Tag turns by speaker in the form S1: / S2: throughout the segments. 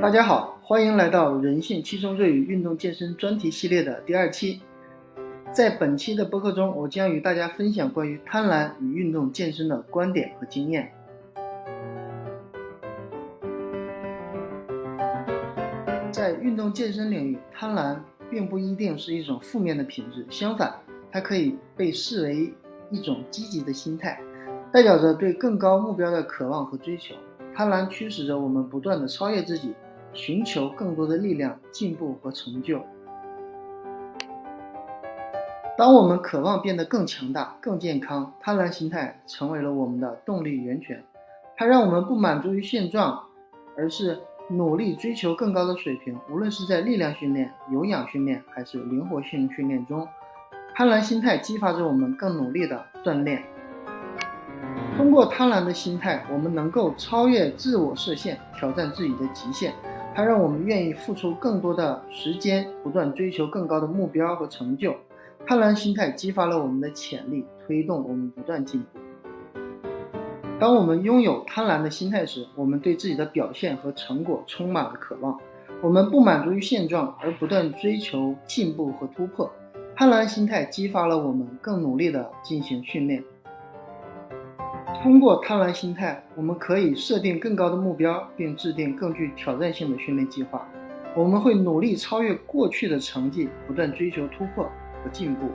S1: 大家好，欢迎来到人性七宗罪与运动健身专题系列的第二期。在本期的播客中，我将与大家分享关于贪婪与运动健身的观点和经验。在运动健身领域，贪婪并不一定是一种负面的品质，相反，它可以被视为一种积极的心态，代表着对更高目标的渴望和追求。贪婪驱使着我们不断的超越自己，寻求更多的力量、进步和成就。当我们渴望变得更强大、更健康，贪婪心态成为了我们的动力源泉。它让我们不满足于现状，而是努力追求更高的水平。无论是在力量训练、有氧训练，还是灵活性训练中，贪婪心态激发着我们更努力的锻炼。通过贪婪的心态，我们能够超越自我设限，挑战自己的极限。它让我们愿意付出更多的时间，不断追求更高的目标和成就。贪婪心态激发了我们的潜力，推动我们不断进步。当我们拥有贪婪的心态时，我们对自己的表现和成果充满了渴望。我们不满足于现状，而不断追求进步和突破。贪婪心态激发了我们更努力地进行训练。通过贪婪心态，我们可以设定更高的目标，并制定更具挑战性的训练计划。我们会努力超越过去的成绩，不断追求突破和进步。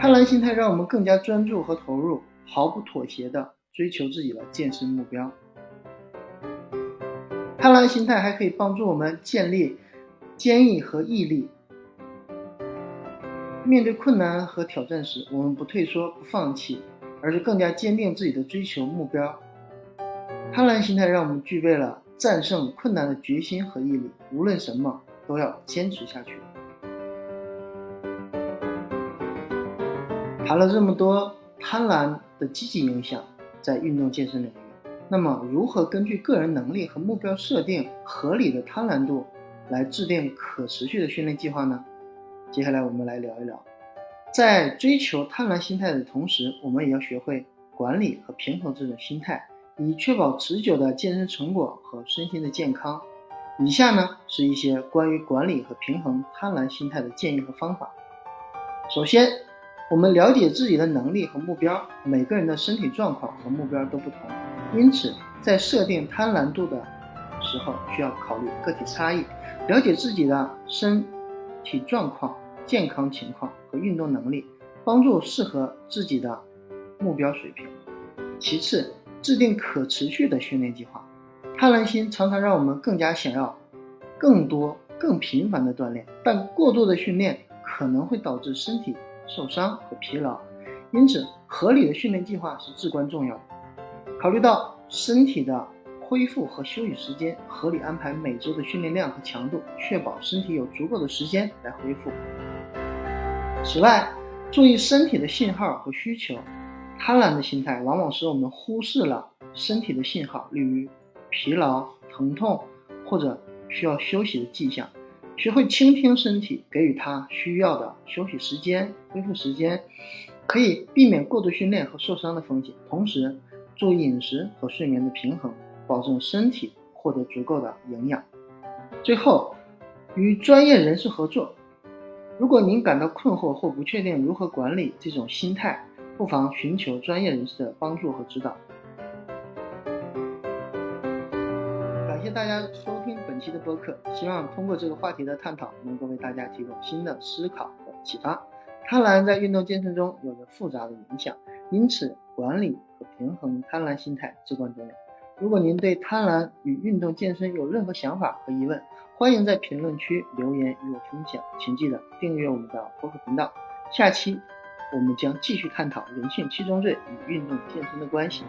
S1: 贪婪心态让我们更加专注和投入，毫不妥协地追求自己的健身目标。贪婪心态还可以帮助我们建立坚毅和毅力。面对困难和挑战时，我们不退缩、不放弃。而是更加坚定自己的追求目标。贪婪心态让我们具备了战胜困难的决心和毅力，无论什么都要坚持下去。谈了这么多贪婪的积极影响在运动健身领域，那么如何根据个人能力和目标设定合理的贪婪度，来制定可持续的训练计划呢？接下来我们来聊一聊。在追求贪婪心态的同时，我们也要学会管理和平衡这种心态，以确保持久的健身成果和身心的健康。以下呢是一些关于管理和平衡贪婪心态的建议和方法。首先，我们了解自己的能力和目标，每个人的身体状况和目标都不同，因此在设定贪婪度的时候，需要考虑个体差异，了解自己的身体状况。健康情况和运动能力，帮助适合自己的目标水平。其次，制定可持续的训练计划。贪婪心常常让我们更加想要更多、更频繁的锻炼，但过度的训练可能会导致身体受伤和疲劳。因此，合理的训练计划是至关重要的。考虑到身体的恢复和休息时间，合理安排每周的训练量和强度，确保身体有足够的时间来恢复。此外，注意身体的信号和需求。贪婪的心态往往使我们忽视了身体的信号，例如疲劳、疼痛或者需要休息的迹象。学会倾听身体，给予它需要的休息时间、恢复时间，可以避免过度训练和受伤的风险。同时，注意饮食和睡眠的平衡，保证身体获得足够的营养。最后，与专业人士合作。如果您感到困惑或不确定如何管理这种心态，不妨寻求专业人士的帮助和指导。感谢大家收听本期的播客，希望通过这个话题的探讨，能够为大家提供新的思考和启发。贪婪在运动健身中有着复杂的影响，因此管理和平衡贪婪心态至关重要。如果您对贪婪与运动健身有任何想法和疑问，欢迎在评论区留言与我分享。请记得订阅我们的播客频道。下期我们将继续探讨人性七宗罪与运动健身的关系。